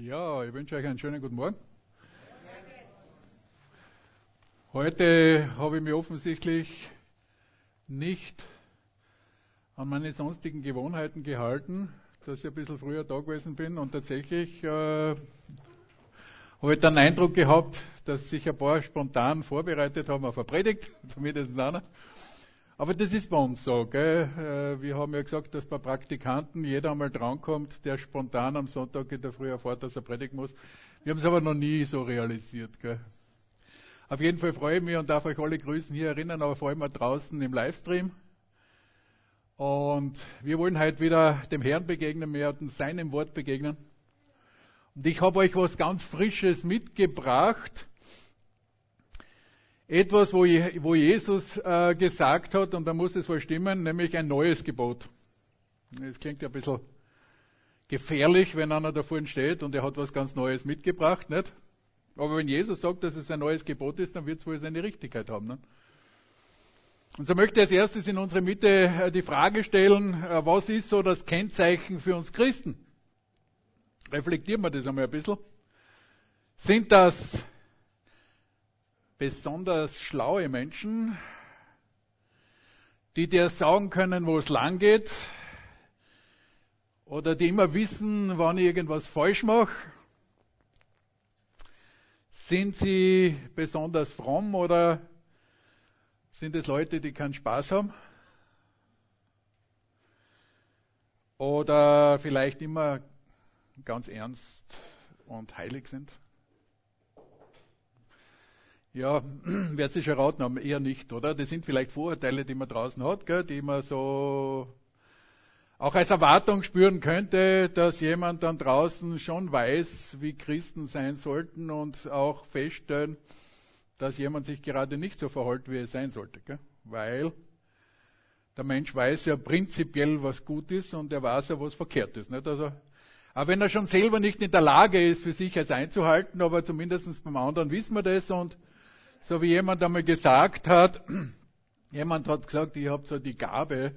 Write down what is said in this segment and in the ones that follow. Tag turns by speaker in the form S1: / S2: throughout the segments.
S1: Ja, ich wünsche euch einen schönen guten Morgen. Heute habe ich mich offensichtlich nicht an meine sonstigen Gewohnheiten gehalten, dass ich ein bisschen früher da gewesen bin und tatsächlich äh, habe ich den Eindruck gehabt, dass sich ein paar spontan vorbereitet haben auf eine Predigt, zumindest einer. Aber das ist bei uns so. Gell? Äh, wir haben ja gesagt, dass bei Praktikanten jeder einmal drankommt, der spontan am Sonntag in der Früh erfährt, dass er predigen muss. Wir haben es aber noch nie so realisiert. Gell? Auf jeden Fall freue ich mich und darf euch alle grüßen hier erinnern, aber vor allem auch draußen im Livestream. Und wir wollen heute wieder dem Herrn begegnen, wir werden seinem Wort begegnen. Und ich habe euch was ganz Frisches mitgebracht etwas, wo, wo Jesus äh, gesagt hat, und da muss es wohl stimmen, nämlich ein neues Gebot. Es klingt ja ein bisschen gefährlich, wenn einer da vorne steht und er hat was ganz Neues mitgebracht, nicht? Aber wenn Jesus sagt, dass es ein neues Gebot ist, dann wird es wohl seine Richtigkeit haben. Ne? Und so möchte ich als erstes in unsere Mitte äh, die Frage stellen, äh, was ist so das Kennzeichen für uns Christen? Reflektieren wir das einmal ein bisschen. Sind das besonders schlaue Menschen, die dir sagen können, wo es lang geht, oder die immer wissen, wann ich irgendwas falsch mache? Sind sie besonders fromm oder sind es Leute, die keinen Spaß haben? Oder vielleicht immer ganz ernst und heilig sind? Ja, wer sich erraten haben, eher nicht, oder? Das sind vielleicht Vorurteile, die man draußen hat, gell, die man so auch als Erwartung spüren könnte, dass jemand dann draußen schon weiß, wie Christen sein sollten und auch feststellen, dass jemand sich gerade nicht so verhält, wie er sein sollte. Gell? Weil der Mensch weiß ja prinzipiell, was gut ist und er weiß ja, was verkehrt ist. Nicht? Also, aber wenn er schon selber nicht in der Lage ist, für sich es einzuhalten, aber zumindest beim anderen wissen wir das und so wie jemand einmal gesagt hat, jemand hat gesagt, ich habe so die Gabe,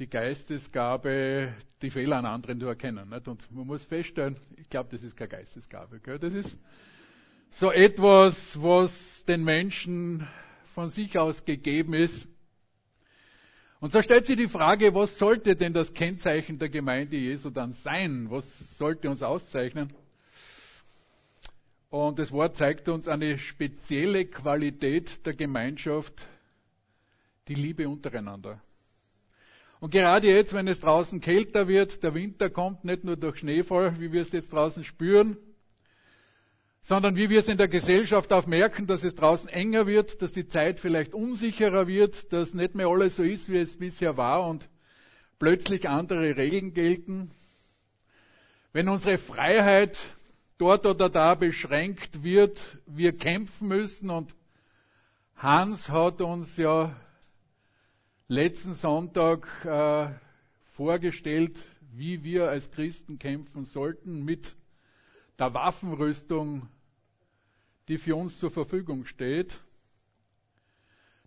S1: die Geistesgabe, die Fehler an anderen zu erkennen. Nicht? Und man muss feststellen, ich glaube, das ist keine Geistesgabe. Gell? Das ist so etwas, was den Menschen von sich aus gegeben ist. Und so stellt sich die Frage, was sollte denn das Kennzeichen der Gemeinde Jesu dann sein? Was sollte uns auszeichnen? Und das Wort zeigt uns eine spezielle Qualität der Gemeinschaft, die Liebe untereinander. Und gerade jetzt, wenn es draußen kälter wird, der Winter kommt, nicht nur durch Schneefall, wie wir es jetzt draußen spüren, sondern wie wir es in der Gesellschaft auch merken, dass es draußen enger wird, dass die Zeit vielleicht unsicherer wird, dass nicht mehr alles so ist, wie es bisher war und plötzlich andere Regeln gelten. Wenn unsere Freiheit dort oder da beschränkt wird, wir kämpfen müssen. Und Hans hat uns ja letzten Sonntag äh, vorgestellt, wie wir als Christen kämpfen sollten mit der Waffenrüstung, die für uns zur Verfügung steht.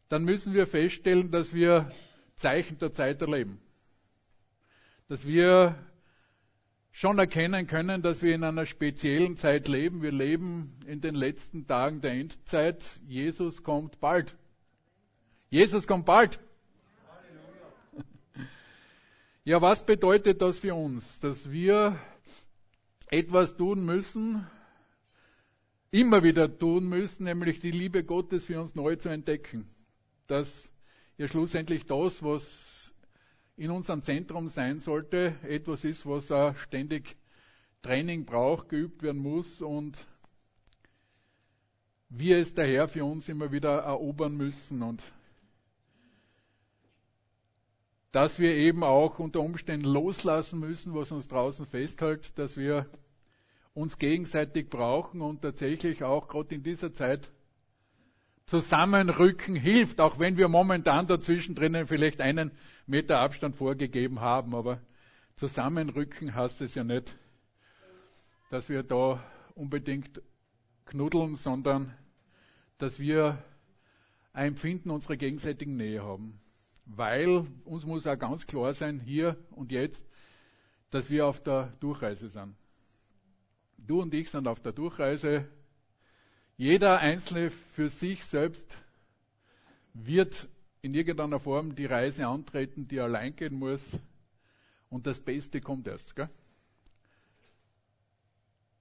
S1: Dann müssen wir feststellen, dass wir Zeichen der Zeit erleben. Dass wir schon erkennen können, dass wir in einer speziellen Zeit leben. Wir leben in den letzten Tagen der Endzeit. Jesus kommt bald. Jesus kommt bald. Ja, was bedeutet das für uns? Dass wir etwas tun müssen, immer wieder tun müssen, nämlich die Liebe Gottes für uns neu zu entdecken. Dass ja schlussendlich das, was in unserem Zentrum sein sollte, etwas ist, was auch ständig Training braucht, geübt werden muss und wir es daher für uns immer wieder erobern müssen und dass wir eben auch unter Umständen loslassen müssen, was uns draußen festhält, dass wir uns gegenseitig brauchen und tatsächlich auch gerade in dieser Zeit Zusammenrücken hilft, auch wenn wir momentan dazwischen drinnen vielleicht einen Meter Abstand vorgegeben haben. Aber Zusammenrücken heißt es ja nicht, dass wir da unbedingt knuddeln, sondern dass wir ein Empfinden unserer gegenseitigen Nähe haben. Weil uns muss auch ganz klar sein, hier und jetzt, dass wir auf der Durchreise sind. Du und ich sind auf der Durchreise. Jeder Einzelne für sich selbst wird in irgendeiner Form die Reise antreten, die er allein gehen muss. Und das Beste kommt erst. Gell?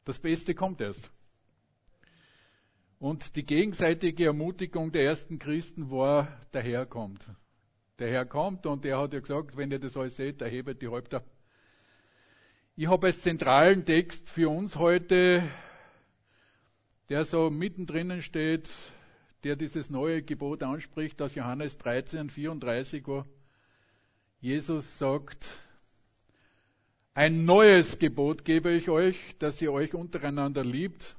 S1: Das Beste kommt erst. Und die gegenseitige Ermutigung der ersten Christen war, der Herr kommt. Der Herr kommt und er hat ja gesagt, wenn ihr das alles seht, erhebet die Häupter. Ich habe als zentralen Text für uns heute, der so mittendrin steht, der dieses neue Gebot anspricht aus Johannes 13, 34, wo Jesus sagt, ein neues Gebot gebe ich euch, dass ihr euch untereinander liebt,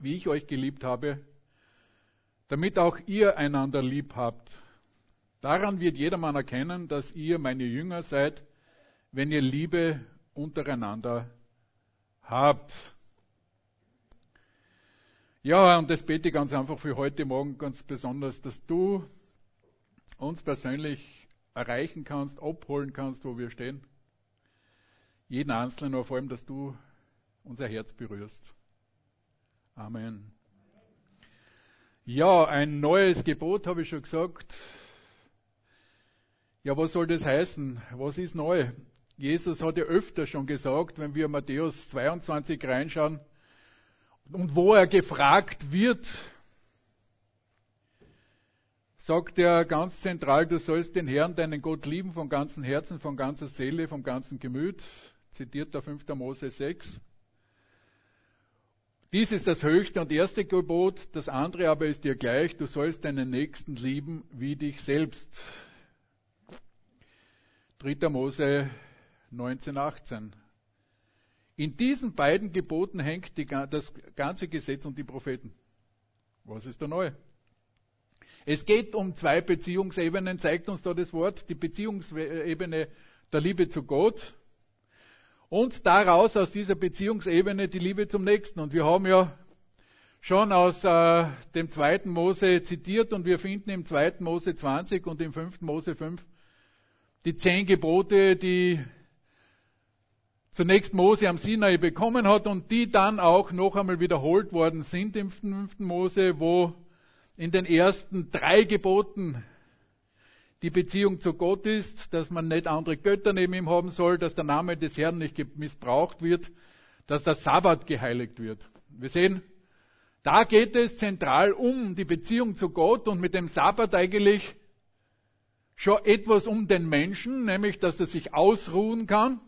S1: wie ich euch geliebt habe, damit auch ihr einander lieb habt. Daran wird jedermann erkennen, dass ihr meine Jünger seid, wenn ihr Liebe untereinander habt. Ja, und das bete ich ganz einfach für heute Morgen ganz besonders, dass du uns persönlich erreichen kannst, abholen kannst, wo wir stehen. Jeden Einzelnen, aber vor allem, dass du unser Herz berührst. Amen. Ja, ein neues Gebot habe ich schon gesagt. Ja, was soll das heißen? Was ist neu? Jesus hat ja öfter schon gesagt, wenn wir Matthäus 22 reinschauen, und wo er gefragt wird, sagt er ganz zentral, du sollst den Herrn, deinen Gott lieben von ganzem Herzen, von ganzer Seele, vom ganzen Gemüt, zitiert der 5. Mose 6. Dies ist das höchste und erste Gebot, das andere aber ist dir gleich, du sollst deinen Nächsten lieben wie dich selbst. 3. Mose 19, 18. In diesen beiden Geboten hängt die, das ganze Gesetz und die Propheten. Was ist da neu? Es geht um zwei Beziehungsebenen, zeigt uns da das Wort, die Beziehungsebene der Liebe zu Gott und daraus aus dieser Beziehungsebene die Liebe zum Nächsten. Und wir haben ja schon aus äh, dem zweiten Mose zitiert und wir finden im zweiten Mose 20 und im fünften Mose 5 die zehn Gebote, die zunächst Mose am Sinai bekommen hat und die dann auch noch einmal wiederholt worden sind im fünften Mose, wo in den ersten drei Geboten die Beziehung zu Gott ist, dass man nicht andere Götter neben ihm haben soll, dass der Name des Herrn nicht missbraucht wird, dass der Sabbat geheiligt wird. Wir sehen, da geht es zentral um die Beziehung zu Gott und mit dem Sabbat eigentlich schon etwas um den Menschen, nämlich dass er sich ausruhen kann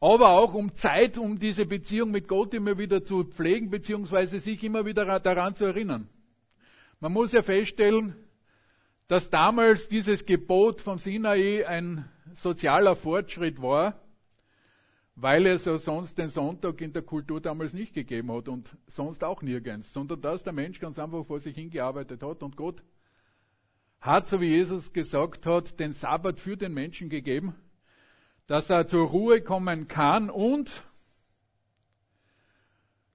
S1: aber auch um Zeit, um diese Beziehung mit Gott immer wieder zu pflegen, beziehungsweise sich immer wieder daran zu erinnern. Man muss ja feststellen, dass damals dieses Gebot vom Sinai ein sozialer Fortschritt war, weil es ja sonst den Sonntag in der Kultur damals nicht gegeben hat und sonst auch nirgends, sondern dass der Mensch ganz einfach vor sich hingearbeitet hat und Gott hat, so wie Jesus gesagt hat, den Sabbat für den Menschen gegeben dass er zur Ruhe kommen kann und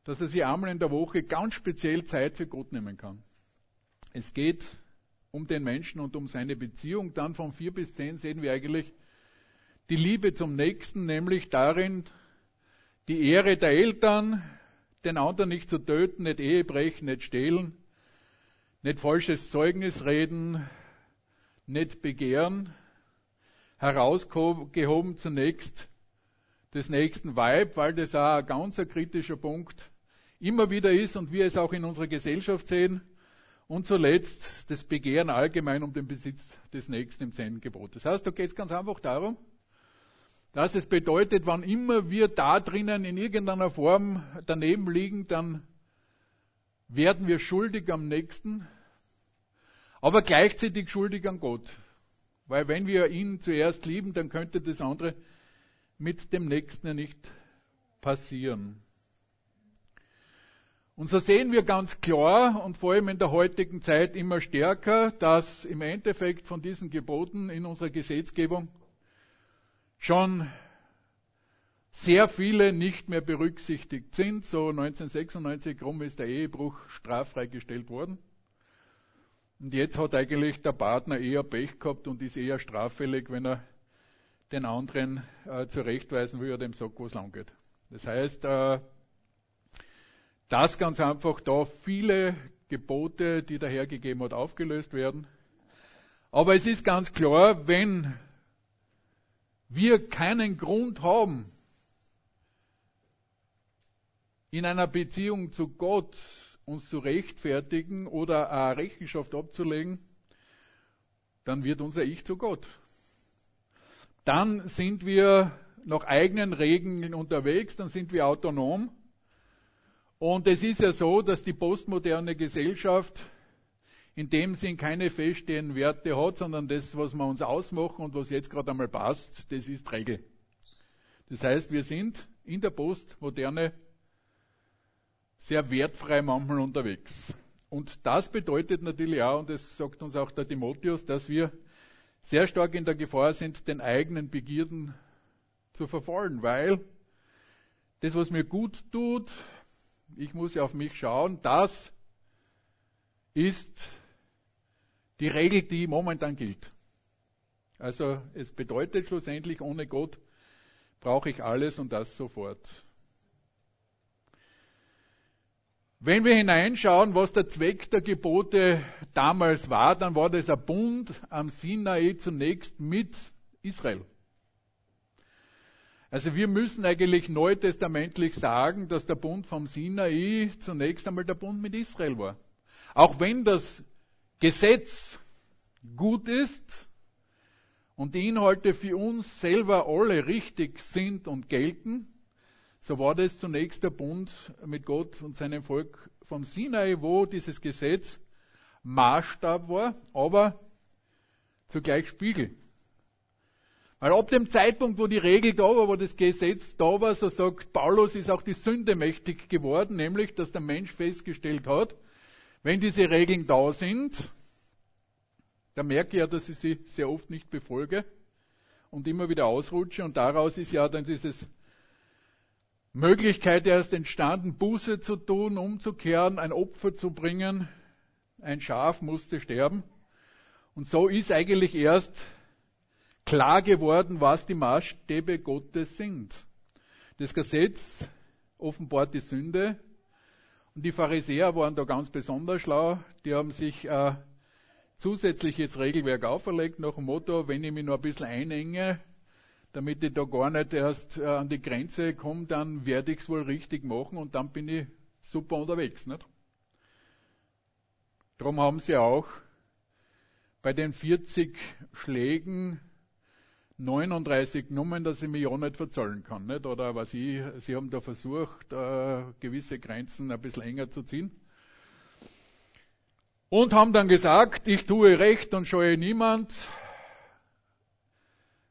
S1: dass er sich einmal in der Woche ganz speziell Zeit für Gott nehmen kann. Es geht um den Menschen und um seine Beziehung. Dann von 4 bis 10 sehen wir eigentlich die Liebe zum Nächsten, nämlich darin, die Ehre der Eltern, den anderen nicht zu töten, nicht Ehe brechen, nicht stehlen, nicht falsches Zeugnis reden, nicht begehren, herausgehoben zunächst des nächsten Weib, weil das auch ein ganz kritischer Punkt immer wieder ist und wir es auch in unserer Gesellschaft sehen. Und zuletzt das Begehren allgemein um den Besitz des Nächsten im zehnten Gebot. Das heißt, da geht es ganz einfach darum, dass es bedeutet, wann immer wir da drinnen in irgendeiner Form daneben liegen, dann werden wir schuldig am Nächsten, aber gleichzeitig schuldig an Gott. Weil wenn wir ihn zuerst lieben, dann könnte das andere mit dem Nächsten nicht passieren. Und so sehen wir ganz klar und vor allem in der heutigen Zeit immer stärker, dass im Endeffekt von diesen Geboten in unserer Gesetzgebung schon sehr viele nicht mehr berücksichtigt sind. So 1996 rum ist der Ehebruch straffrei gestellt worden. Und jetzt hat eigentlich der Partner eher Pech gehabt und ist eher straffällig, wenn er den anderen äh, zurechtweisen will oder dem sagt, wo es lang geht. Das heißt, äh, dass ganz einfach da viele Gebote, die der Herr gegeben hat, aufgelöst werden. Aber es ist ganz klar, wenn wir keinen Grund haben, in einer Beziehung zu Gott uns zu rechtfertigen oder eine Rechenschaft abzulegen, dann wird unser Ich zu Gott. Dann sind wir nach eigenen Regeln unterwegs, dann sind wir autonom. Und es ist ja so, dass die postmoderne Gesellschaft in dem Sinn keine feststehenden Werte hat, sondern das, was wir uns ausmachen und was jetzt gerade einmal passt, das ist Regel. Das heißt, wir sind in der Postmoderne sehr wertfrei manchmal unterwegs. Und das bedeutet natürlich auch, und das sagt uns auch der Timotheus, dass wir sehr stark in der Gefahr sind, den eigenen Begierden zu verfallen, weil das, was mir gut tut, ich muss ja auf mich schauen, das ist die Regel, die momentan gilt. Also es bedeutet schlussendlich, ohne Gott brauche ich alles und das sofort. Wenn wir hineinschauen, was der Zweck der Gebote damals war, dann war das ein Bund am Sinai zunächst mit Israel. Also wir müssen eigentlich neutestamentlich sagen, dass der Bund vom Sinai zunächst einmal der Bund mit Israel war. Auch wenn das Gesetz gut ist und die Inhalte für uns selber alle richtig sind und gelten, so war das zunächst der Bund mit Gott und seinem Volk vom Sinai, wo dieses Gesetz Maßstab war, aber zugleich Spiegel. Weil ab dem Zeitpunkt, wo die Regel da war, wo das Gesetz da war, so sagt Paulus, ist auch die Sünde mächtig geworden, nämlich, dass der Mensch festgestellt hat, wenn diese Regeln da sind, dann merke ich ja, dass ich sie sehr oft nicht befolge und immer wieder ausrutsche und daraus ist ja dann dieses Möglichkeit erst entstanden, Buße zu tun, umzukehren, ein Opfer zu bringen. Ein Schaf musste sterben. Und so ist eigentlich erst klar geworden, was die Maßstäbe Gottes sind. Das Gesetz offenbart die Sünde. Und die Pharisäer waren da ganz besonders schlau. Die haben sich äh, zusätzlich jetzt Regelwerk auferlegt nach dem Motto, wenn ich mich nur ein bisschen einenge, damit ich da gar nicht erst äh, an die Grenze komme, dann werde ich es wohl richtig machen und dann bin ich super unterwegs. Nicht? Darum haben sie auch bei den 40 Schlägen 39 genommen, dass ich mich ja nicht verzollen kann. Nicht? Oder was ich, sie haben da versucht, äh, gewisse Grenzen ein bisschen enger zu ziehen. Und haben dann gesagt, ich tue Recht und scheue niemand.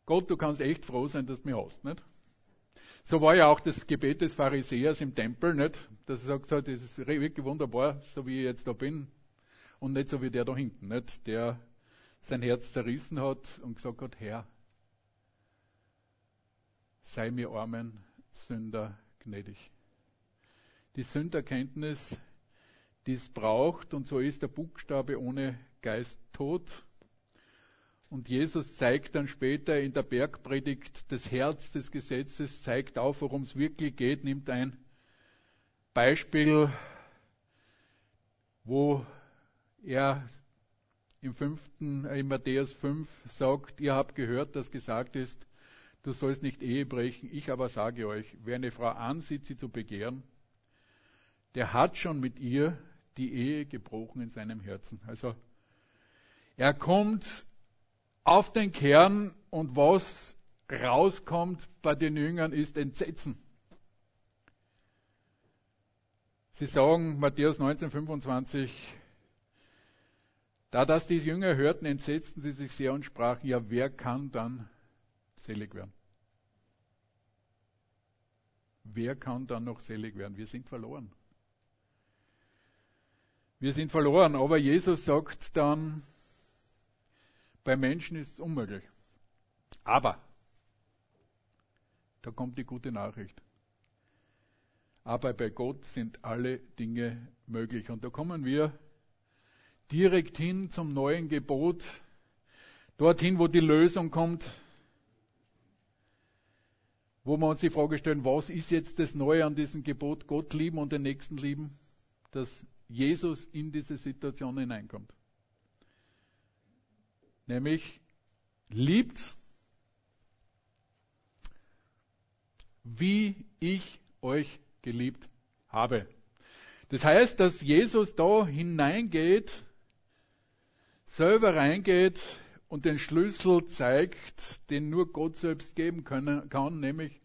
S1: Gott, du kannst echt froh sein, dass du mich hast, nicht? So war ja auch das Gebet des Pharisäers im Tempel, nicht? Dass er sagt, das ist wirklich wunderbar, so wie ich jetzt da bin. Und nicht so wie der da hinten, nicht? Der sein Herz zerrissen hat und gesagt hat, Herr, sei mir armen Sünder gnädig. Die Sünderkenntnis, die es braucht, und so ist der Buchstabe ohne Geist tot. Und Jesus zeigt dann später in der Bergpredigt das Herz des Gesetzes, zeigt auf, worum es wirklich geht, nimmt ein Beispiel, wo er im fünften, äh, in Matthäus 5 sagt, ihr habt gehört, dass gesagt ist, du sollst nicht Ehe brechen, ich aber sage euch, wer eine Frau ansieht, sie zu begehren, der hat schon mit ihr die Ehe gebrochen in seinem Herzen. Also er kommt auf den Kern und was rauskommt bei den Jüngern ist Entsetzen. Sie sagen, Matthäus 19,25, da das die Jünger hörten, entsetzten sie sich sehr und sprachen, ja, wer kann dann selig werden? Wer kann dann noch selig werden? Wir sind verloren. Wir sind verloren, aber Jesus sagt dann, bei Menschen ist es unmöglich. Aber, da kommt die gute Nachricht. Aber bei Gott sind alle Dinge möglich. Und da kommen wir direkt hin zum neuen Gebot, dorthin, wo die Lösung kommt. wo wir uns die Frage stellen, was ist jetzt das Neue an diesem Gebot, Gott lieben und den Nächsten lieben, dass Jesus in diese Situation hineinkommt. Nämlich, liebt, wie ich euch geliebt habe. Das heißt, dass Jesus da hineingeht, selber reingeht und den Schlüssel zeigt, den nur Gott selbst geben können, kann, nämlich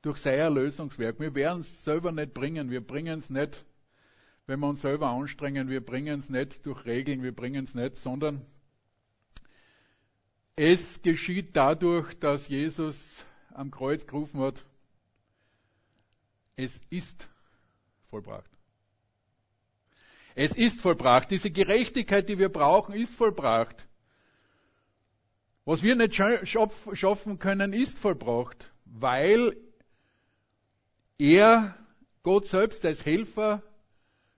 S1: durch sein Erlösungswerk. Wir werden es selber nicht bringen, wir bringen es nicht, wenn wir uns selber anstrengen, wir bringen es nicht durch Regeln, wir bringen es nicht, sondern es geschieht dadurch, dass Jesus am Kreuz gerufen hat, es ist vollbracht. Es ist vollbracht. Diese Gerechtigkeit, die wir brauchen, ist vollbracht. Was wir nicht schaffen können, ist vollbracht, weil er, Gott selbst als Helfer,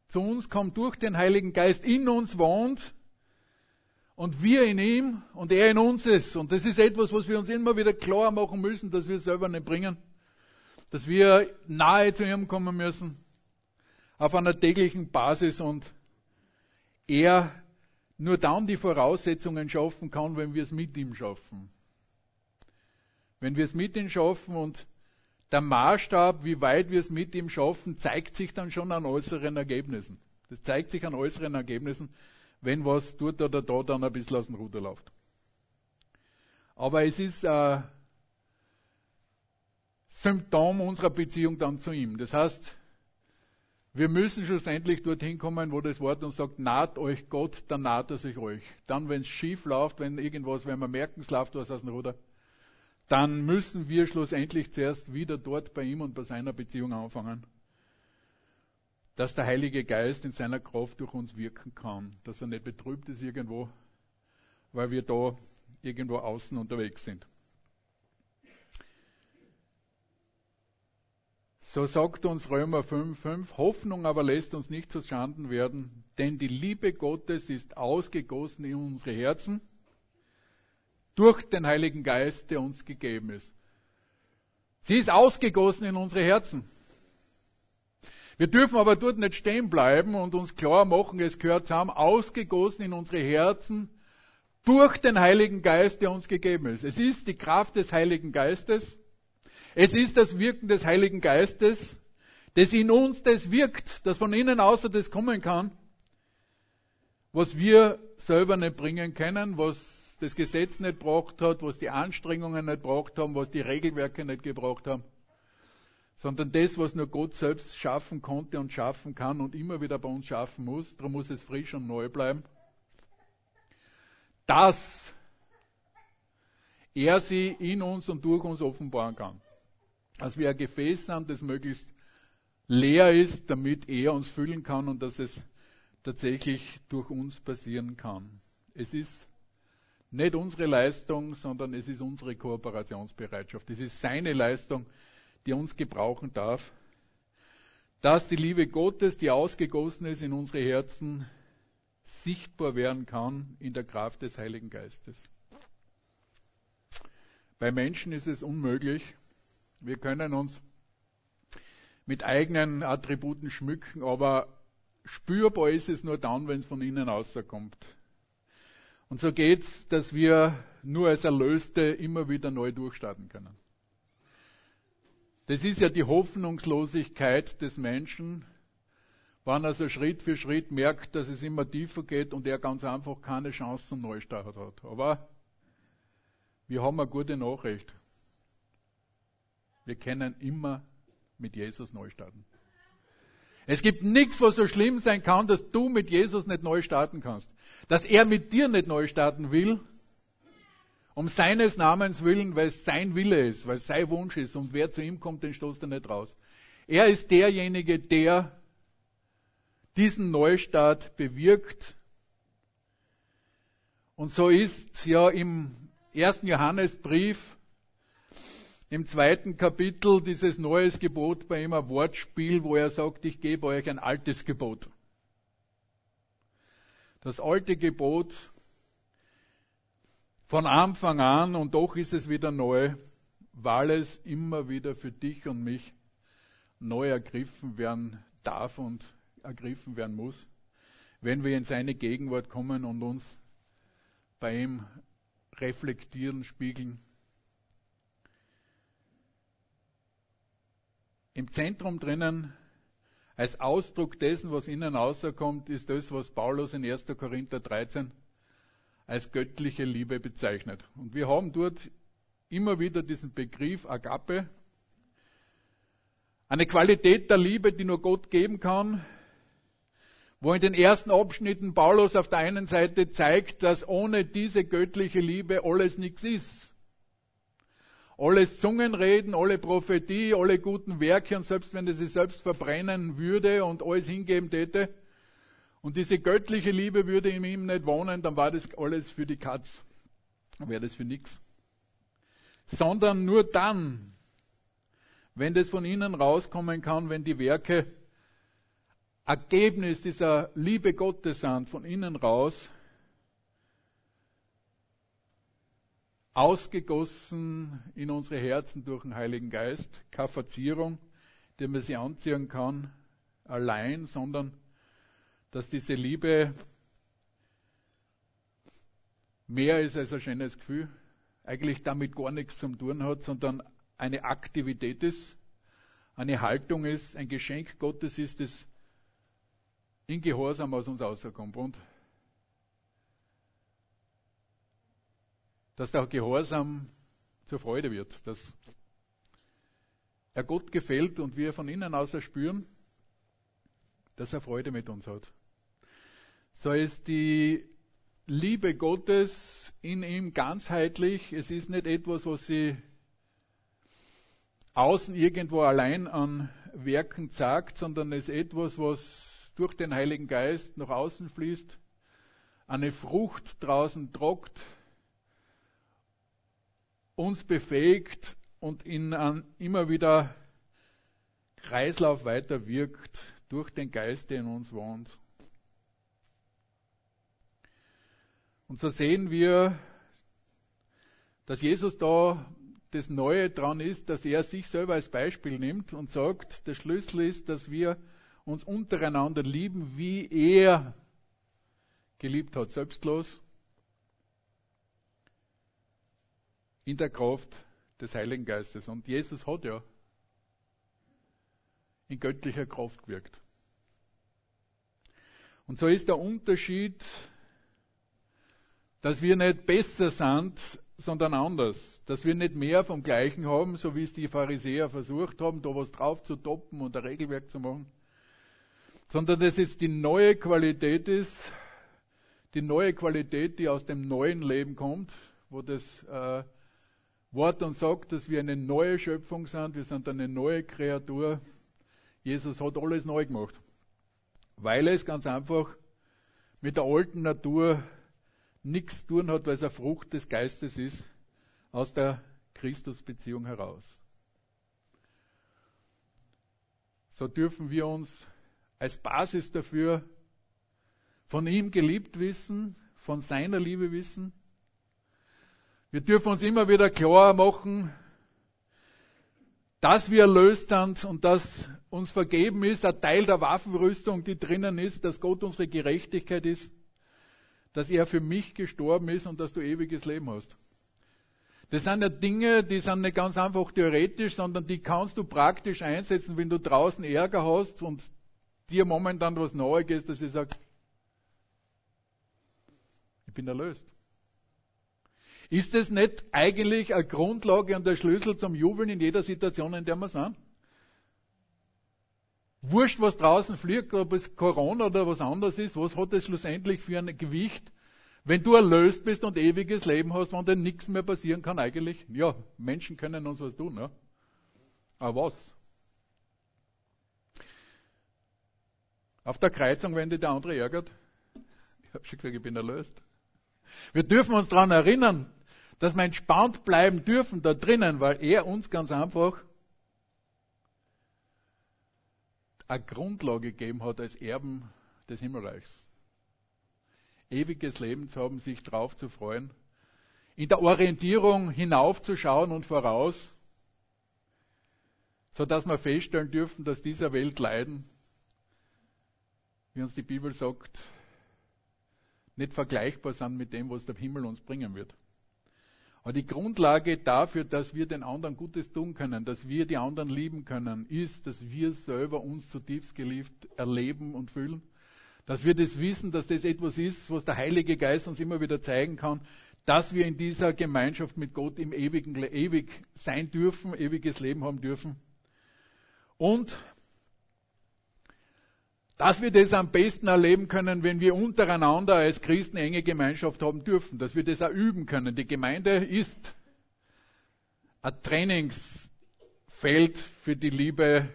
S1: zu uns kommt durch den Heiligen Geist, in uns wohnt und wir in ihm und er in uns ist. Und das ist etwas, was wir uns immer wieder klar machen müssen, dass wir es selber nicht bringen, dass wir nahe zu ihm kommen müssen, auf einer täglichen Basis und er nur dann die Voraussetzungen schaffen kann, wenn wir es mit ihm schaffen. Wenn wir es mit ihm schaffen und der Maßstab, wie weit wir es mit ihm schaffen, zeigt sich dann schon an äußeren Ergebnissen. Das zeigt sich an äußeren Ergebnissen, wenn was dort oder da dann ein bisschen aus dem Ruder läuft. Aber es ist ein Symptom unserer Beziehung dann zu ihm. Das heißt, wir müssen schlussendlich dorthin kommen, wo das Wort uns sagt, naht euch Gott, dann naht er sich euch. Dann, wenn es schief läuft, wenn irgendwas, wenn wir merken, es läuft was aus dem Ruder, dann müssen wir schlussendlich zuerst wieder dort bei ihm und bei seiner Beziehung anfangen. Dass der Heilige Geist in seiner Kraft durch uns wirken kann. Dass er nicht betrübt ist irgendwo, weil wir da irgendwo außen unterwegs sind. So sagt uns Römer 5,5, Hoffnung aber lässt uns nicht zu Schanden werden, denn die Liebe Gottes ist ausgegossen in unsere Herzen durch den Heiligen Geist, der uns gegeben ist. Sie ist ausgegossen in unsere Herzen. Wir dürfen aber dort nicht stehen bleiben und uns klar machen, es gehört zusammen, ausgegossen in unsere Herzen durch den Heiligen Geist, der uns gegeben ist. Es ist die Kraft des Heiligen Geistes. Es ist das Wirken des Heiligen Geistes, das in uns das wirkt, das von innen außer das kommen kann, was wir selber nicht bringen können, was das Gesetz nicht gebracht hat, was die Anstrengungen nicht gebracht haben, was die Regelwerke nicht gebracht haben, sondern das, was nur Gott selbst schaffen konnte und schaffen kann und immer wieder bei uns schaffen muss, darum muss es frisch und neu bleiben, dass er sie in uns und durch uns offenbaren kann. Dass wir ein Gefäß sind, das möglichst leer ist, damit er uns füllen kann und dass es tatsächlich durch uns passieren kann. Es ist nicht unsere Leistung, sondern es ist unsere Kooperationsbereitschaft. Es ist seine Leistung, die uns gebrauchen darf, dass die Liebe Gottes, die ausgegossen ist in unsere Herzen, sichtbar werden kann in der Kraft des Heiligen Geistes. Bei Menschen ist es unmöglich. Wir können uns mit eigenen Attributen schmücken, aber spürbar ist es nur dann, wenn es von innen außerkommt. Und so geht es, dass wir nur als Erlöste immer wieder neu durchstarten können. Das ist ja die Hoffnungslosigkeit des Menschen, wann er so Schritt für Schritt merkt, dass es immer tiefer geht und er ganz einfach keine Chance zum Neustart hat. Aber wir haben eine gute Nachricht. Wir können immer mit Jesus neu starten. Es gibt nichts, was so schlimm sein kann, dass du mit Jesus nicht neu starten kannst. Dass er mit dir nicht neu starten will, um seines Namens willen, weil es sein Wille ist, weil es sein Wunsch ist und wer zu ihm kommt, den stoßt er nicht raus. Er ist derjenige, der diesen Neustart bewirkt. Und so ist ja im ersten Johannesbrief im zweiten Kapitel dieses neues Gebot bei ihm ein Wortspiel, wo er sagt, ich gebe euch ein altes Gebot. Das alte Gebot von Anfang an und doch ist es wieder neu, weil es immer wieder für dich und mich neu ergriffen werden darf und ergriffen werden muss, wenn wir in seine Gegenwart kommen und uns bei ihm reflektieren, spiegeln. Im Zentrum drinnen, als Ausdruck dessen, was innen außerkommt, ist das, was Paulus in 1. Korinther 13 als göttliche Liebe bezeichnet. Und wir haben dort immer wieder diesen Begriff Agape, eine Qualität der Liebe, die nur Gott geben kann, wo in den ersten Abschnitten Paulus auf der einen Seite zeigt, dass ohne diese göttliche Liebe alles nichts ist. Alles Zungenreden, alle Prophetie, alle guten Werke und selbst wenn er sie selbst verbrennen würde und alles hingeben täte und diese göttliche Liebe würde in ihm nicht wohnen, dann war das alles für die Katz. Dann wäre das für nichts. Sondern nur dann, wenn das von innen rauskommen kann, wenn die Werke Ergebnis dieser Liebe Gottes sind, von innen raus, ausgegossen in unsere Herzen durch den Heiligen Geist, keine Verzierung, die man sie anziehen kann, allein, sondern dass diese Liebe mehr ist als ein schönes Gefühl, eigentlich damit gar nichts zu tun hat, sondern eine Aktivität ist, eine Haltung ist, ein Geschenk Gottes ist, das in Gehorsam aus uns rauskommt. Und dass der Gehorsam zur Freude wird, dass er Gott gefällt und wir von innen aus spüren, dass er Freude mit uns hat. So ist die Liebe Gottes in ihm ganzheitlich. Es ist nicht etwas, was sie außen irgendwo allein an Werken sagt, sondern es ist etwas, was durch den Heiligen Geist nach außen fließt, eine Frucht draußen trockt, uns befähigt und in immer wieder Kreislauf weiter wirkt durch den Geist, der in uns wohnt. Und so sehen wir, dass Jesus da das Neue dran ist, dass er sich selber als Beispiel nimmt und sagt, der Schlüssel ist, dass wir uns untereinander lieben, wie er geliebt hat, selbstlos, in der Kraft des Heiligen Geistes. Und Jesus hat ja in göttlicher Kraft gewirkt. Und so ist der Unterschied, dass wir nicht besser sind, sondern anders. Dass wir nicht mehr vom Gleichen haben, so wie es die Pharisäer versucht haben, da was drauf zu toppen und ein Regelwerk zu machen, sondern dass es die neue Qualität ist, die neue Qualität, die aus dem neuen Leben kommt, wo das äh, Wort uns sagt, dass wir eine neue Schöpfung sind, wir sind eine neue Kreatur. Jesus hat alles neu gemacht, weil es ganz einfach mit der alten Natur nichts tun hat, weil es eine Frucht des Geistes ist, aus der Christusbeziehung heraus. So dürfen wir uns als Basis dafür von ihm geliebt wissen, von seiner Liebe wissen. Wir dürfen uns immer wieder klar machen, dass wir erlöst sind und dass uns vergeben ist, ein Teil der Waffenrüstung, die drinnen ist, dass Gott unsere Gerechtigkeit ist, dass er für mich gestorben ist und dass du ewiges Leben hast. Das sind ja Dinge, die sind nicht ganz einfach theoretisch, sondern die kannst du praktisch einsetzen, wenn du draußen Ärger hast und dir momentan was Neues ist, dass ich sage, ich bin erlöst. Ist es nicht eigentlich eine Grundlage und der Schlüssel zum Jubeln in jeder Situation, in der wir sind? Wurscht, was draußen fliegt, ob es Corona oder was anderes ist, was hat es schlussendlich für ein Gewicht, wenn du erlöst bist und ewiges Leben hast, wenn dir nichts mehr passieren kann eigentlich? Ja, Menschen können uns was tun, ja. Aber was? Auf der Kreuzung, wenn dich der andere ärgert. Ich habe schon gesagt, ich bin erlöst. Wir dürfen uns daran erinnern, dass wir entspannt bleiben dürfen da drinnen, weil er uns ganz einfach eine Grundlage gegeben hat als Erben des Himmelreichs. Ewiges Leben zu haben, sich drauf zu freuen, in der Orientierung hinaufzuschauen und voraus sodass wir feststellen dürfen, dass dieser Welt Leiden, wie uns die Bibel sagt, nicht vergleichbar sind mit dem, was der Himmel uns bringen wird. Aber die Grundlage dafür, dass wir den anderen Gutes tun können, dass wir die anderen lieben können, ist, dass wir selber uns zutiefst geliebt erleben und fühlen. Dass wir das wissen, dass das etwas ist, was der Heilige Geist uns immer wieder zeigen kann, dass wir in dieser Gemeinschaft mit Gott im ewigen, ewig sein dürfen, ewiges Leben haben dürfen. Und dass wir das am besten erleben können, wenn wir untereinander als Christen enge Gemeinschaft haben dürfen, dass wir das auch üben können. Die Gemeinde ist ein Trainingsfeld für die Liebe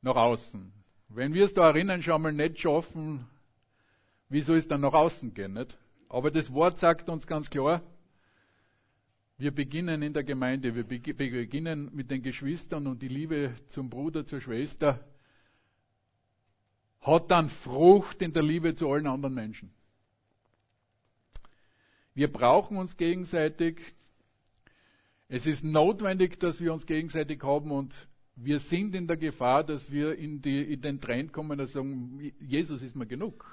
S1: nach außen. Wenn wir es da erinnern schon mal nicht schaffen, wie soll es dann nach außen gehen? Nicht? Aber das Wort sagt uns ganz klar, wir beginnen in der Gemeinde, wir beginnen mit den Geschwistern und die Liebe zum Bruder, zur Schwester hat dann Frucht in der Liebe zu allen anderen Menschen. Wir brauchen uns gegenseitig. Es ist notwendig, dass wir uns gegenseitig haben und wir sind in der Gefahr, dass wir in, die, in den Trend kommen und sagen, Jesus ist mir genug.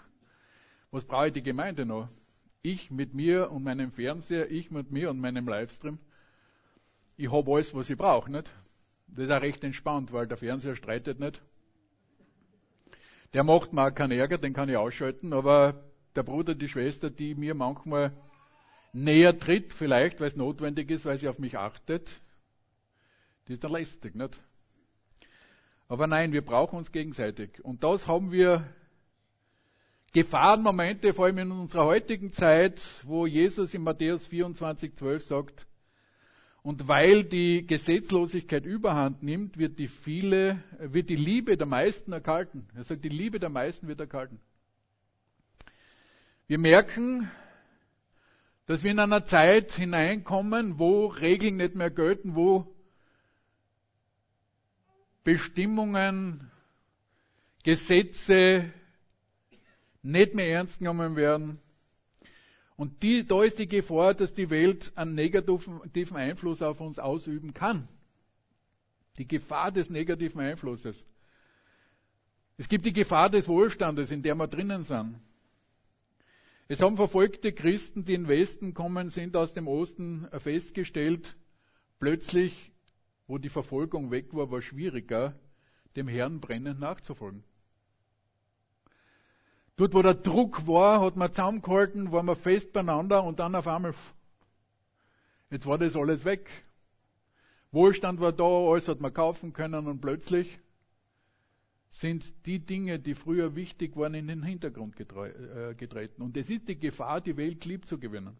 S1: Was brauche ich die Gemeinde noch? Ich mit mir und meinem Fernseher, ich mit mir und meinem Livestream. Ich habe alles, was ich brauche, nicht? Das ist auch recht entspannt, weil der Fernseher streitet nicht. Der macht mir auch keinen Ärger, den kann ich ausschalten, aber der Bruder, die Schwester, die mir manchmal näher tritt, vielleicht, weil es notwendig ist, weil sie auf mich achtet, die ist dann lästig, nicht? Aber nein, wir brauchen uns gegenseitig. Und das haben wir Gefahrenmomente, vor allem in unserer heutigen Zeit, wo Jesus in Matthäus 24, 12 sagt, und weil die Gesetzlosigkeit überhand nimmt, wird die viele, wird die Liebe der meisten erkalten. Er sagt, die Liebe der meisten wird erkalten. Wir merken, dass wir in einer Zeit hineinkommen, wo Regeln nicht mehr gelten, wo Bestimmungen, Gesetze nicht mehr ernst genommen werden. Und die, da ist die Gefahr, dass die Welt einen negativen Einfluss auf uns ausüben kann. Die Gefahr des negativen Einflusses. Es gibt die Gefahr des Wohlstandes, in der wir drinnen sind. Es haben verfolgte Christen, die in den Westen kommen, sind aus dem Osten festgestellt, plötzlich, wo die Verfolgung weg war, war schwieriger, dem Herrn brennend nachzufolgen. Dort, wo der Druck war, hat man zusammengehalten, war man fest beieinander und dann auf einmal, jetzt war das alles weg. Wohlstand war da, alles hat man kaufen können und plötzlich sind die Dinge, die früher wichtig waren, in den Hintergrund äh, getreten. Und es ist die Gefahr, die Welt lieb zu gewinnen.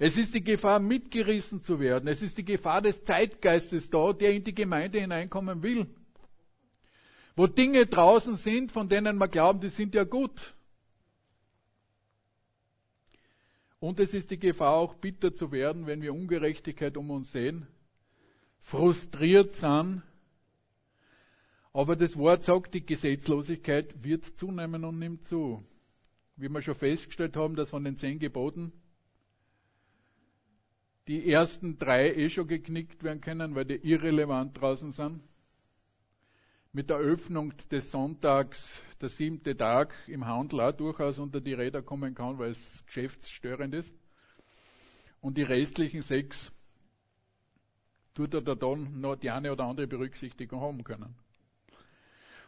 S1: Es ist die Gefahr, mitgerissen zu werden. Es ist die Gefahr des Zeitgeistes da, der in die Gemeinde hineinkommen will. Wo Dinge draußen sind, von denen wir glauben, die sind ja gut. Und es ist die Gefahr auch bitter zu werden, wenn wir Ungerechtigkeit um uns sehen, frustriert sind. Aber das Wort sagt, die Gesetzlosigkeit wird zunehmen und nimmt zu. Wie wir schon festgestellt haben, dass von den zehn Geboten die ersten drei eh schon geknickt werden können, weil die irrelevant draußen sind mit der Öffnung des Sonntags der siebte Tag im Handel auch durchaus unter die Räder kommen kann, weil es geschäftsstörend ist. Und die restlichen sechs tut er da dann noch die eine oder andere Berücksichtigung haben können.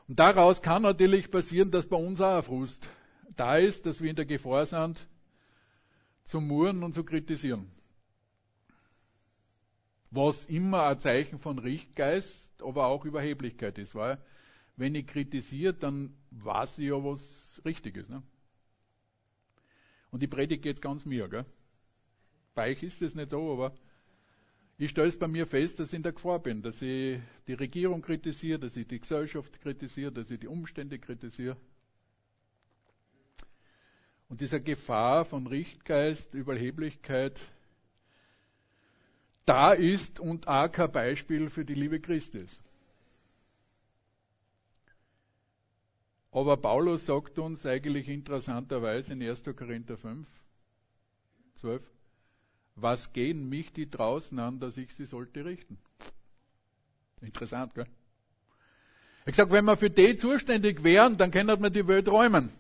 S1: Und daraus kann natürlich passieren, dass bei uns auch ein Frust da ist, dass wir in der Gefahr sind, zu murren und zu kritisieren. Was immer ein Zeichen von Richtgeist aber auch Überheblichkeit ist, weil wenn ich kritisiere, dann weiß ich ja, was richtig ist. Ne? Und die Predigt geht ganz mir. Gell? Bei euch ist es nicht so, aber ich stelle es bei mir fest, dass ich in der Gefahr bin, dass ich die Regierung kritisiere, dass ich die Gesellschaft kritisiere, dass ich die Umstände kritisiere. Und dieser Gefahr von Richtgeist, Überheblichkeit, da ist und auch kein Beispiel für die Liebe Christi Aber Paulus sagt uns eigentlich interessanterweise in 1. Korinther 5, 12, was gehen mich die draußen an, dass ich sie sollte richten? Interessant, gell? Ich sag, wenn wir für die zuständig wären, dann könnte man die Welt räumen.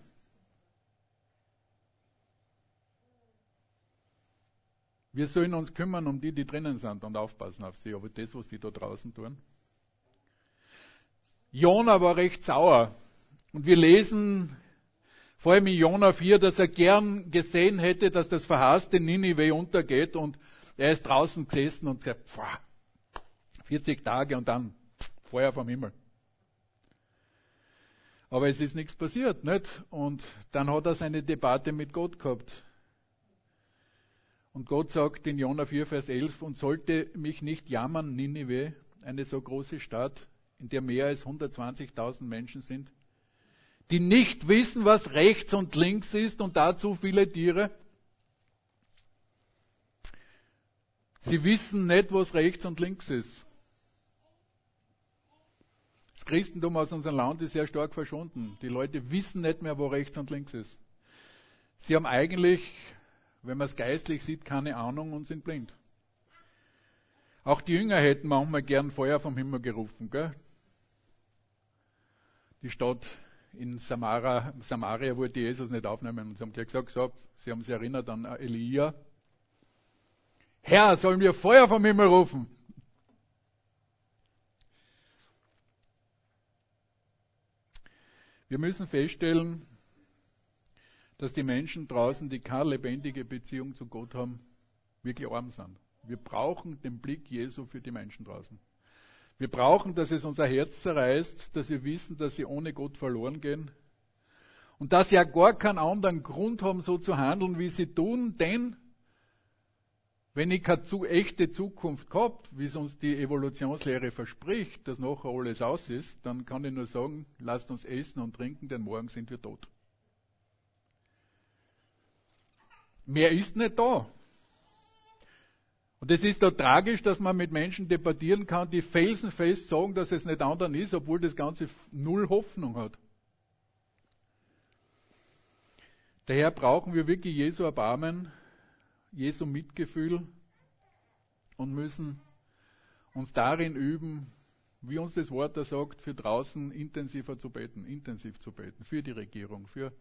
S1: Wir sollen uns kümmern um die, die drinnen sind und aufpassen auf sie, aber das, was die da draußen tun. Jona war recht sauer. Und wir lesen vor allem in Jona 4, dass er gern gesehen hätte, dass das verhasste Ninive untergeht und er ist draußen gesessen und gesagt, 40 Tage und dann Feuer vom Himmel. Aber es ist nichts passiert, nicht? Und dann hat er seine Debatte mit Gott gehabt. Und Gott sagt in Jona 4, Vers 11, und sollte mich nicht jammern, Ninive, eine so große Stadt, in der mehr als 120.000 Menschen sind, die nicht wissen, was rechts und links ist und dazu viele Tiere. Sie wissen nicht, was rechts und links ist. Das Christentum aus unserem Land ist sehr stark verschwunden. Die Leute wissen nicht mehr, wo rechts und links ist. Sie haben eigentlich wenn man es geistlich sieht, keine Ahnung und sind blind. Auch die Jünger hätten manchmal gern Feuer vom Himmel gerufen. Gell? Die Stadt in Samaria, Samaria wollte Jesus nicht aufnehmen. Und sie haben gleich gesagt, so, sie haben sich erinnert an Elia. Herr, sollen wir Feuer vom Himmel rufen? Wir müssen feststellen, dass die Menschen draußen, die keine lebendige Beziehung zu Gott haben, wirklich arm sind. Wir brauchen den Blick Jesu für die Menschen draußen. Wir brauchen, dass es unser Herz zerreißt, dass wir wissen, dass sie ohne Gott verloren gehen. Und dass sie ja gar keinen anderen Grund haben, so zu handeln, wie sie tun, denn wenn ich keine zu echte Zukunft gehabt, wie es uns die Evolutionslehre verspricht, dass nachher alles aus ist, dann kann ich nur sagen, lasst uns essen und trinken, denn morgen sind wir tot. Mehr ist nicht da. Und es ist da tragisch, dass man mit Menschen debattieren kann, die felsenfest sagen, dass es nicht anderen ist, obwohl das Ganze null Hoffnung hat. Daher brauchen wir wirklich Jesu Erbarmen, Jesu Mitgefühl und müssen uns darin üben, wie uns das Wort da sagt, für draußen intensiver zu beten, intensiv zu beten, für die Regierung, für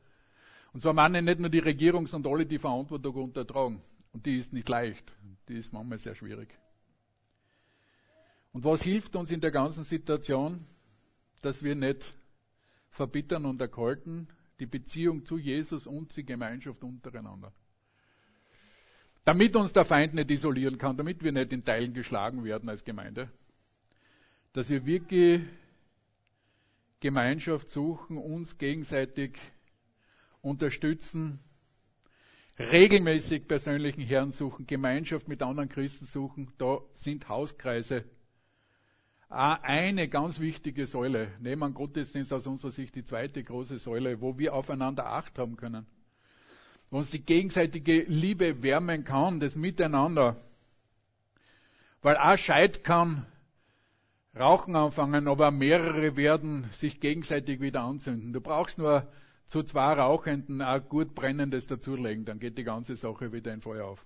S1: und zwar meine nicht nur die Regierung, sondern alle, die Verantwortung untertragen. Und die ist nicht leicht. Die ist manchmal sehr schwierig. Und was hilft uns in der ganzen Situation, dass wir nicht verbittern und erkalten, die Beziehung zu Jesus und die Gemeinschaft untereinander. Damit uns der Feind nicht isolieren kann, damit wir nicht in Teilen geschlagen werden als Gemeinde. Dass wir wirklich Gemeinschaft suchen, uns gegenseitig unterstützen, regelmäßig persönlichen Herrn suchen, Gemeinschaft mit anderen Christen suchen. Da sind Hauskreise eine ganz wichtige Säule. Neben dem Gottesdienst aus unserer Sicht die zweite große Säule, wo wir aufeinander Acht haben können. Wo uns die gegenseitige Liebe wärmen kann, das Miteinander. Weil auch Scheit kann Rauchen anfangen, aber mehrere werden sich gegenseitig wieder anzünden. Du brauchst nur zu zwei Rauchenden auch gut Brennendes dazulegen, dann geht die ganze Sache wieder in Feuer auf.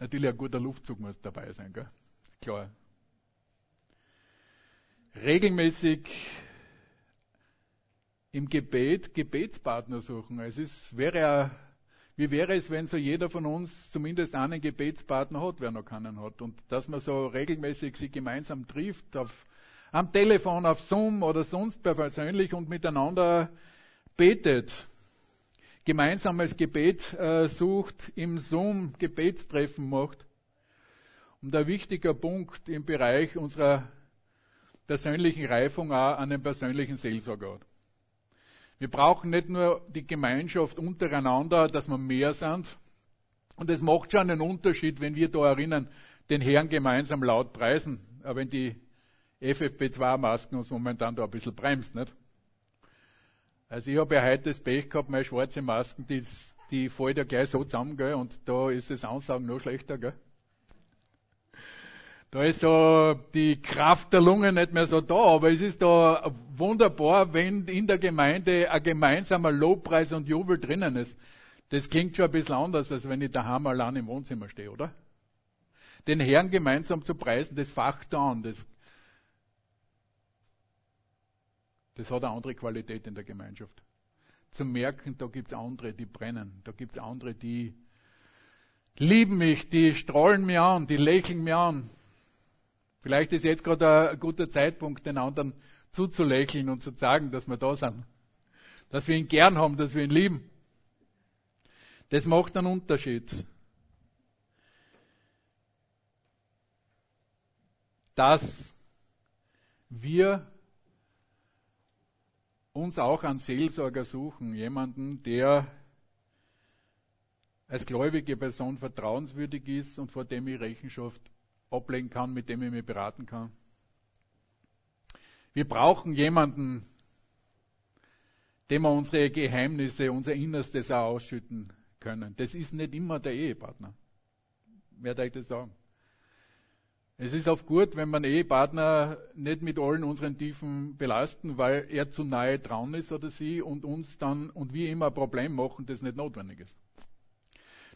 S1: Natürlich ein guter Luftzug muss dabei sein, gell? Klar. Regelmäßig im Gebet Gebetspartner suchen. Es ist, wäre wie wäre es, wenn so jeder von uns zumindest einen Gebetspartner hat, wer noch keinen hat, und dass man so regelmäßig sich gemeinsam trifft auf am Telefon, auf Zoom oder sonst persönlich und miteinander betet, gemeinsames Gebet äh, sucht, im Zoom Gebetstreffen macht. Und ein wichtiger Punkt im Bereich unserer persönlichen Reifung auch einen persönlichen Seelsorger. Wir brauchen nicht nur die Gemeinschaft untereinander, dass wir mehr sind. Und es macht schon einen Unterschied, wenn wir da erinnern, den Herrn gemeinsam laut preisen. Wenn die FFP2-Masken uns momentan da ein bisschen bremst, nicht? Also ich habe ja heute das Pech gehabt, meine schwarze Masken, die, die fällt ja gleich so zusammen, gell? und da ist das Ansagen noch schlechter, gell? Da ist so die Kraft der Lunge nicht mehr so da, aber es ist da wunderbar, wenn in der Gemeinde ein gemeinsamer Lobpreis und Jubel drinnen ist. Das klingt schon ein bisschen anders, als wenn ich daheim allein im Wohnzimmer stehe, oder? den Herrn gemeinsam zu preisen, das facht an, das, das hat eine andere Qualität in der Gemeinschaft. Zu merken, da gibt es andere, die brennen, da gibt es andere, die lieben mich, die strahlen mir an, die lächeln mir an. Vielleicht ist jetzt gerade ein guter Zeitpunkt, den anderen zuzulächeln und zu sagen, dass wir da sind. Dass wir ihn gern haben, dass wir ihn lieben. Das macht einen Unterschied. Dass wir uns auch einen Seelsorger suchen, jemanden, der als gläubige Person vertrauenswürdig ist und vor dem ich Rechenschaft ablegen kann, mit dem ich mich beraten kann. Wir brauchen jemanden, dem wir unsere Geheimnisse, unser Innerstes auch ausschütten können. Das ist nicht immer der Ehepartner. Wer darf ich das sagen? Es ist oft gut, wenn man Ehepartner nicht mit allen unseren Tiefen belasten, weil er zu nahe dran ist oder sie und uns dann und wir immer ein Problem machen, das nicht notwendig ist.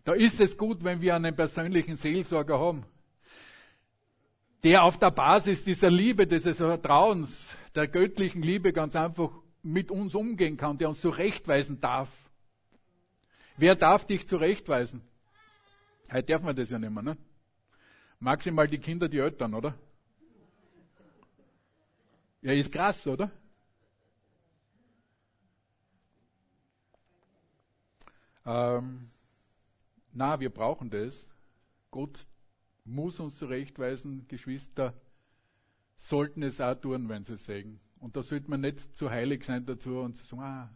S1: Da ist es gut, wenn wir einen persönlichen Seelsorger haben, der auf der Basis dieser Liebe, dieses Vertrauens, der göttlichen Liebe ganz einfach mit uns umgehen kann, der uns zurechtweisen darf. Wer darf dich zurechtweisen? Heute darf man das ja nicht mehr, ne? Maximal die Kinder, die Eltern, oder? Ja, ist krass, oder? Ähm, na, wir brauchen das. Gott muss uns zurechtweisen, Geschwister sollten es auch tun, wenn sie es sagen. Und da sollte man nicht zu heilig sein dazu und sagen, ah,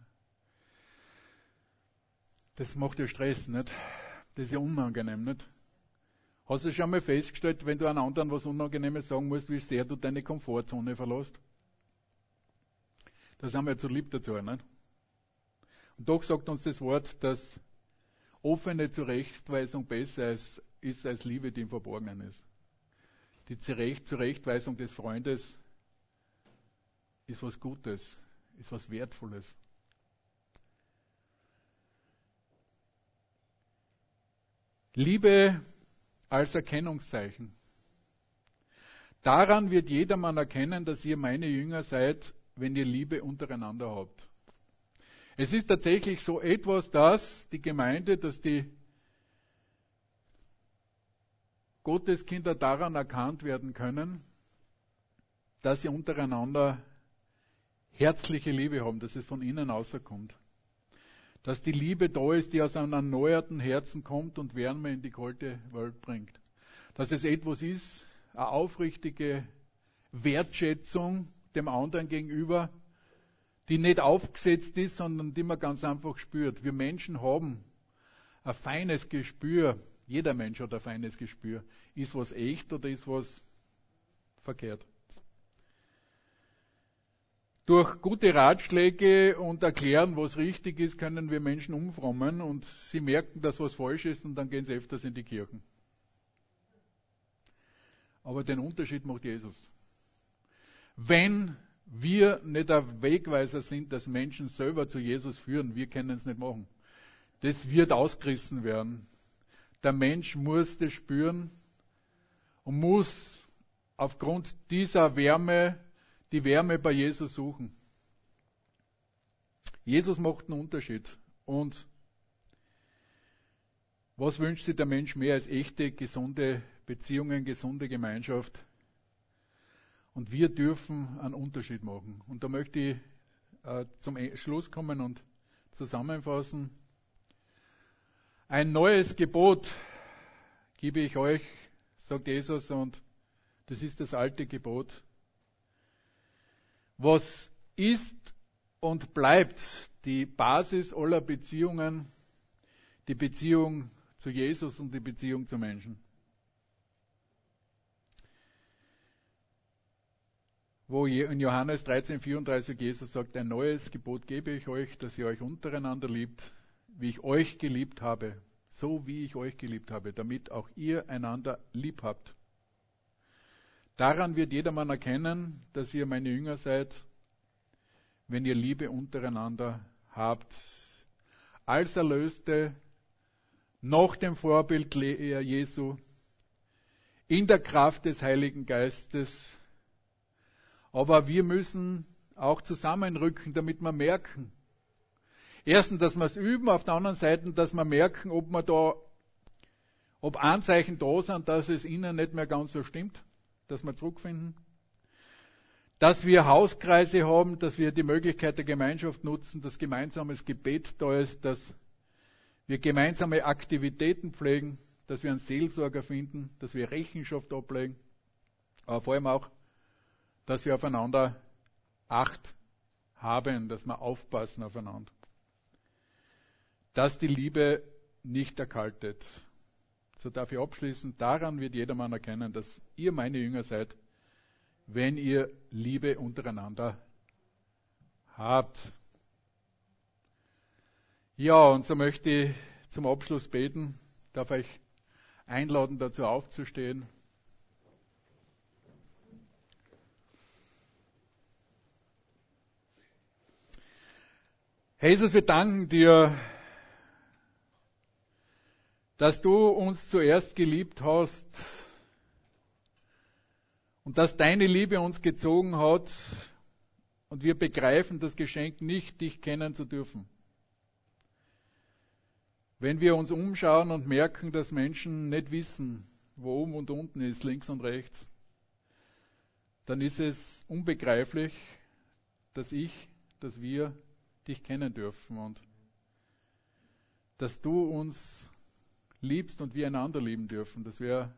S1: das macht ja Stress, nicht? Das ist ja unangenehm, nicht? Hast du schon mal festgestellt, wenn du einem anderen was Unangenehmes sagen musst, wie sehr du deine Komfortzone verlässt? Da sind wir ja zu lieb dazu, nicht? Und doch sagt uns das Wort, dass offene Zurechtweisung besser ist, als Liebe, die im Verborgenen ist. Die Zurechtweisung des Freundes ist was Gutes, ist was Wertvolles. Liebe als Erkennungszeichen. Daran wird jedermann erkennen, dass ihr meine Jünger seid, wenn ihr Liebe untereinander habt. Es ist tatsächlich so etwas, dass die Gemeinde, dass die Gotteskinder daran erkannt werden können, dass sie untereinander herzliche Liebe haben, dass es von innen außerkommt. Dass die Liebe da ist, die aus einem erneuerten Herzen kommt und Wärme in die kalte Welt bringt. Dass es etwas ist, eine aufrichtige Wertschätzung dem anderen gegenüber, die nicht aufgesetzt ist, sondern die man ganz einfach spürt. Wir Menschen haben ein feines Gespür, jeder Mensch hat ein feines Gespür. Ist was echt oder ist was verkehrt? Durch gute Ratschläge und Erklären, was richtig ist, können wir Menschen umfrommen und sie merken, dass was falsch ist und dann gehen sie öfters in die Kirchen. Aber den Unterschied macht Jesus. Wenn wir nicht der Wegweiser sind, dass Menschen selber zu Jesus führen. Wir können es nicht machen. Das wird ausgerissen werden. Der Mensch muss das spüren und muss aufgrund dieser Wärme die Wärme bei Jesus suchen. Jesus macht einen Unterschied. Und was wünscht sich der Mensch mehr als echte, gesunde Beziehungen, gesunde Gemeinschaft? Und wir dürfen einen Unterschied machen. Und da möchte ich äh, zum e-, Schluss kommen und zusammenfassen. Ein neues Gebot gebe ich euch, sagt Jesus, und das ist das alte Gebot. Was ist und bleibt die Basis aller Beziehungen, die Beziehung zu Jesus und die Beziehung zu Menschen. wo in Johannes 13,34 Jesus sagt, ein neues Gebot gebe ich euch, dass ihr euch untereinander liebt, wie ich euch geliebt habe, so wie ich euch geliebt habe, damit auch ihr einander lieb habt. Daran wird jedermann erkennen, dass ihr meine Jünger seid, wenn ihr Liebe untereinander habt. Als Erlöste, nach dem Vorbild Jesu, in der Kraft des Heiligen Geistes. Aber wir müssen auch zusammenrücken, damit wir merken. Erstens, dass wir es üben, auf der anderen Seite, dass wir merken, ob wir da, ob Anzeichen da sind, dass es ihnen nicht mehr ganz so stimmt, dass wir zurückfinden. Dass wir Hauskreise haben, dass wir die Möglichkeit der Gemeinschaft nutzen, dass gemeinsames Gebet da ist, dass wir gemeinsame Aktivitäten pflegen, dass wir einen Seelsorger finden, dass wir Rechenschaft ablegen, aber vor allem auch, dass wir aufeinander Acht haben, dass wir aufpassen aufeinander. Dass die Liebe nicht erkaltet. So darf ich abschließen, daran wird jedermann erkennen, dass ihr meine Jünger seid, wenn ihr Liebe untereinander habt. Ja, und so möchte ich zum Abschluss beten. Darf ich einladen, dazu aufzustehen. Jesus, wir danken dir, dass du uns zuerst geliebt hast und dass deine Liebe uns gezogen hat und wir begreifen das Geschenk nicht, dich kennen zu dürfen. Wenn wir uns umschauen und merken, dass Menschen nicht wissen, wo oben und unten ist, links und rechts, dann ist es unbegreiflich, dass ich, dass wir dich kennen dürfen und dass du uns liebst und wir einander lieben dürfen, dass wir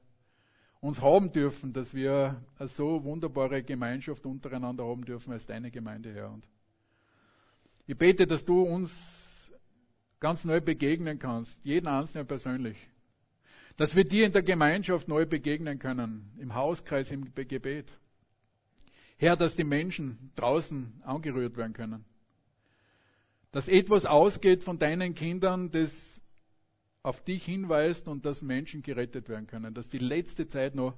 S1: uns haben dürfen, dass wir eine so wunderbare Gemeinschaft untereinander haben dürfen als deine Gemeinde, Herr. Und ich bete, dass du uns ganz neu begegnen kannst, jeden Einzelnen persönlich. Dass wir dir in der Gemeinschaft neu begegnen können, im Hauskreis, im Gebet. Herr, dass die Menschen draußen angerührt werden können. Dass etwas ausgeht von deinen Kindern, das auf dich hinweist und dass Menschen gerettet werden können. Dass die letzte Zeit noch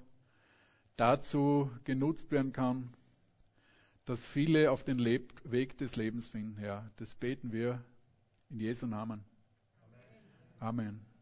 S1: dazu genutzt werden kann, dass viele auf den Weg des Lebens finden, Herr. Das beten wir in Jesu Namen. Amen. Amen.